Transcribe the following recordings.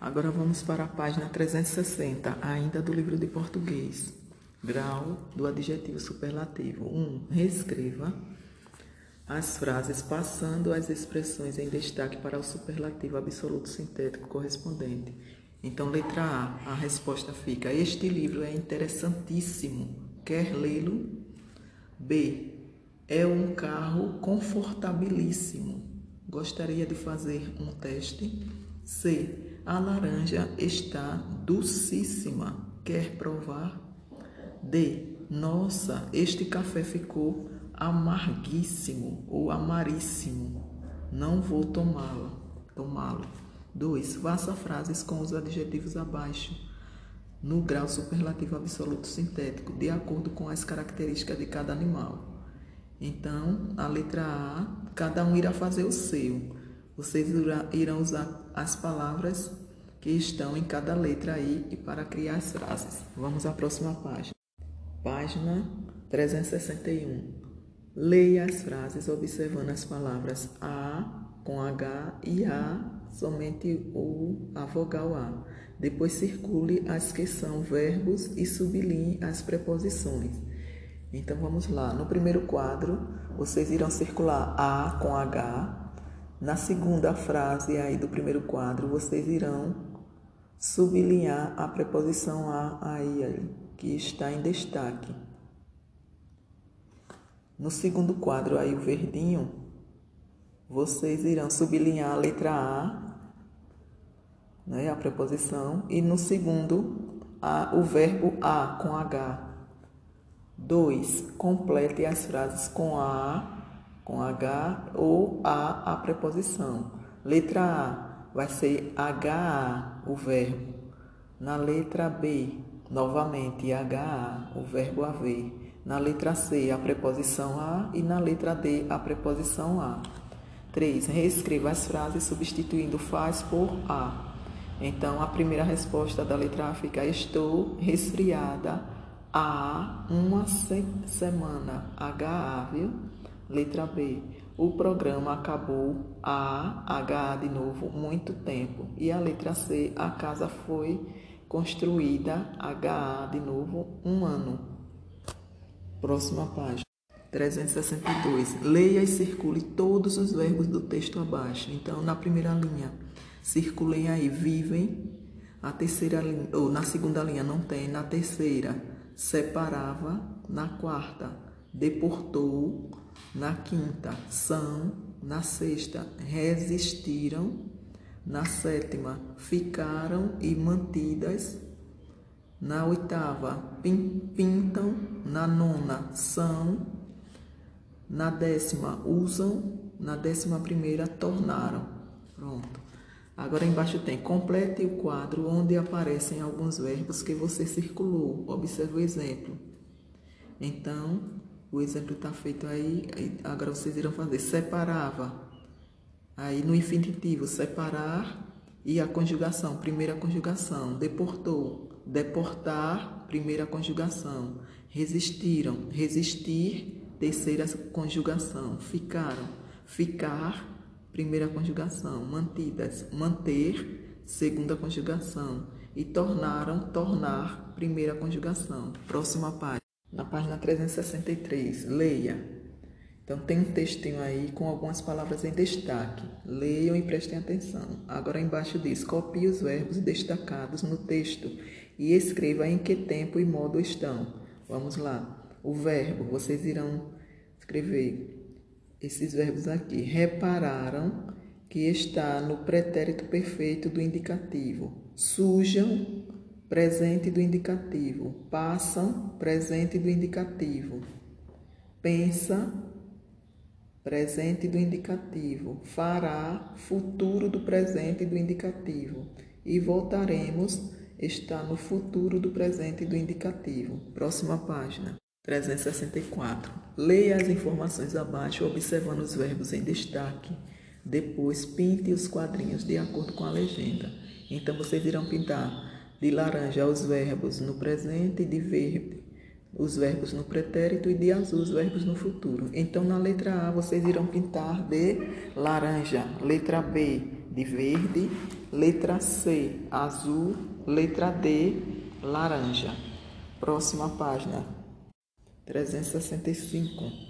Agora vamos para a página 360, ainda do livro de português. Grau do adjetivo superlativo. 1. Um, reescreva as frases passando as expressões em destaque para o superlativo absoluto sintético correspondente. Então, letra A, a resposta fica: Este livro é interessantíssimo. Quer lê-lo? B. É um carro confortabilíssimo. Gostaria de fazer um teste? C. A laranja está docíssima. Quer provar? D. Nossa, este café ficou amarguíssimo ou amaríssimo. Não vou tomá-lo. Tomá-lo. 2. Faça frases com os adjetivos abaixo, no grau superlativo absoluto sintético, de acordo com as características de cada animal. Então, a letra A, cada um irá fazer o seu. Vocês irão usar as palavras que estão em cada letra aí e para criar as frases. Vamos à próxima página. Página 361. Leia as frases observando as palavras a com H e A, somente o, a vogal A. Depois circule as que são verbos e sublinhe as preposições. Então vamos lá. No primeiro quadro, vocês irão circular A com H, na segunda frase aí do primeiro quadro, vocês irão sublinhar a preposição a aí, que está em destaque. No segundo quadro aí, o verdinho, vocês irão sublinhar a letra A, né, a preposição, e no segundo, a, o verbo a com H. 2. Complete as frases com a com H ou A a preposição. Letra A vai ser HA, o verbo. Na letra B, novamente HA, o verbo haver. Na letra C, a preposição a e na letra D, a preposição a. 3. Reescreva as frases substituindo faz por a. Então, a primeira resposta da letra A fica: Estou resfriada há uma se semana. HA, viu? Letra B. O programa acabou a HA de novo muito tempo. E a letra C. A casa foi construída HA de novo um ano. Próxima página. 362. Leia e circule todos os verbos do texto abaixo. Então, na primeira linha, circulem aí vivem. A terceira linha, ou na segunda linha não tem, na terceira separava, na quarta deportou, na quinta, são, na sexta, resistiram, na sétima, ficaram e mantidas, na oitava, pintam, na nona, são, na décima, usam, na décima primeira, tornaram. Pronto. Agora embaixo tem complete o quadro onde aparecem alguns verbos que você circulou. Observe o exemplo. Então, o exemplo está feito aí, agora vocês irão fazer separava. Aí no infinitivo, separar e a conjugação, primeira conjugação. Deportou, deportar, primeira conjugação. Resistiram, resistir, terceira conjugação. Ficaram, ficar, primeira conjugação. Mantidas, manter, segunda conjugação. E tornaram, tornar, primeira conjugação. Próxima página na página 363. Leia. Então, tem um textinho aí com algumas palavras em destaque. Leiam e prestem atenção. Agora, embaixo diz: copie os verbos destacados no texto e escreva em que tempo e modo estão. Vamos lá. O verbo, vocês irão escrever esses verbos aqui. Repararam que está no pretérito perfeito do indicativo. Sujam presente do indicativo. Passam, presente do indicativo. Pensa, presente do indicativo. Fará, futuro do presente do indicativo. E voltaremos, está no futuro do presente do indicativo. Próxima página. 364. Leia as informações abaixo, observando os verbos em destaque. Depois, pinte os quadrinhos de acordo com a legenda. Então, vocês irão pintar de laranja os verbos no presente, de verde os verbos no pretérito e de azul os verbos no futuro. Então, na letra A, vocês irão pintar de laranja, letra B, de verde. Letra C, azul. Letra D, laranja. Próxima página. 365.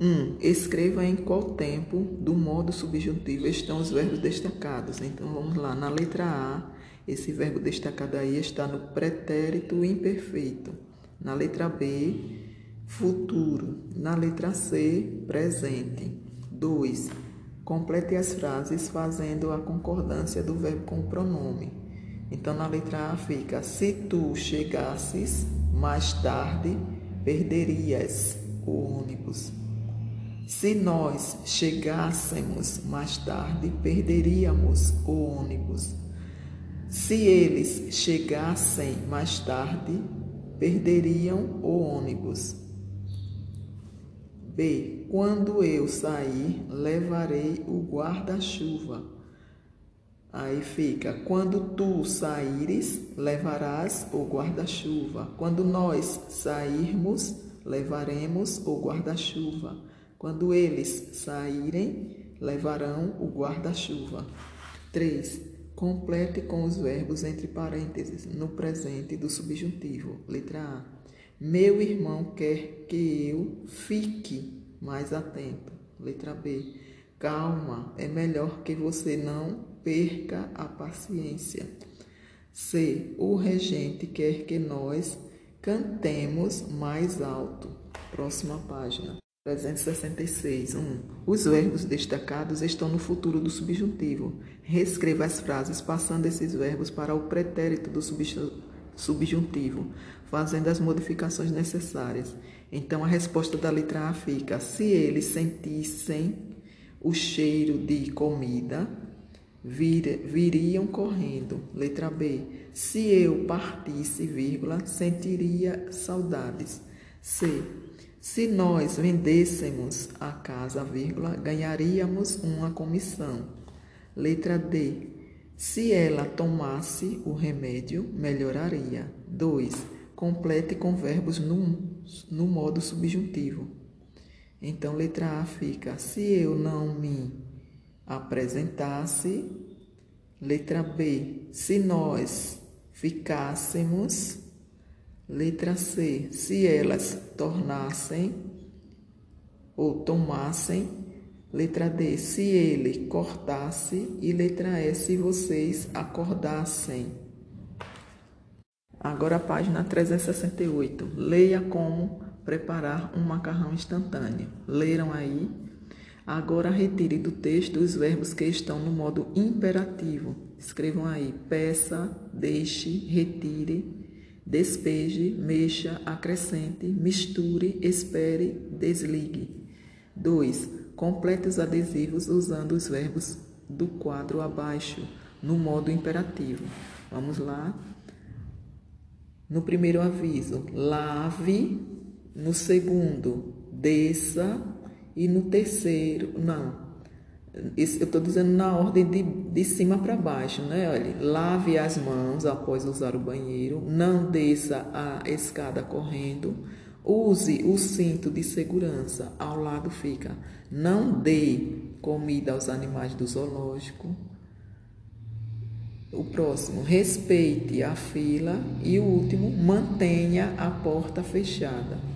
1. Um, escreva em qual tempo do modo subjuntivo estão os verbos destacados. Então vamos lá, na letra A, esse verbo destacado aí está no pretérito imperfeito. Na letra B, futuro. Na letra C, presente. 2. Complete as frases fazendo a concordância do verbo com o pronome. Então, na letra A fica: Se tu chegasses mais tarde, perderias o ônibus. Se nós chegássemos mais tarde, perderíamos o ônibus. Se eles chegassem mais tarde, perderiam o ônibus. B. Quando eu sair, levarei o guarda-chuva. Aí fica: quando tu saíres, levarás o guarda-chuva. Quando nós sairmos, levaremos o guarda-chuva. Quando eles saírem, levarão o guarda-chuva. 3. Complete com os verbos entre parênteses no presente do subjuntivo. Letra A. Meu irmão quer que eu fique mais atento. Letra B. Calma, é melhor que você não perca a paciência. C. O regente quer que nós cantemos mais alto. Próxima página. 366. 1. Um, os verbos destacados estão no futuro do subjuntivo. Reescreva as frases passando esses verbos para o pretérito do subjuntivo, fazendo as modificações necessárias. Então a resposta da letra A fica: se eles sentissem o cheiro de comida, vir, viriam correndo. Letra B. Se eu partisse, vírgula, sentiria saudades. C. Se nós vendêssemos a casa, vírgula, ganharíamos uma comissão. Letra D. Se ela tomasse o remédio, melhoraria. 2. Complete com verbos no, no modo subjuntivo. Então, letra A fica: se eu não me apresentasse. Letra B, se nós ficássemos. Letra C, se elas tornassem ou tomassem. Letra D, se ele cortasse. E letra E, se vocês acordassem. Agora a página 368. Leia como preparar um macarrão instantâneo. Leram aí? Agora retire do texto os verbos que estão no modo imperativo. Escrevam aí: peça, deixe, retire, despeje, mexa, acrescente, misture, espere, desligue. 2. Complete os adesivos usando os verbos do quadro abaixo, no modo imperativo. Vamos lá. No primeiro aviso, lave. No segundo, desça e no terceiro, não. Eu estou dizendo na ordem de, de cima para baixo, né? Olha, lave as mãos após usar o banheiro, não desça a escada correndo, use o cinto de segurança. Ao lado fica, não dê comida aos animais do zoológico. O próximo, respeite a fila. E o último, mantenha a porta fechada.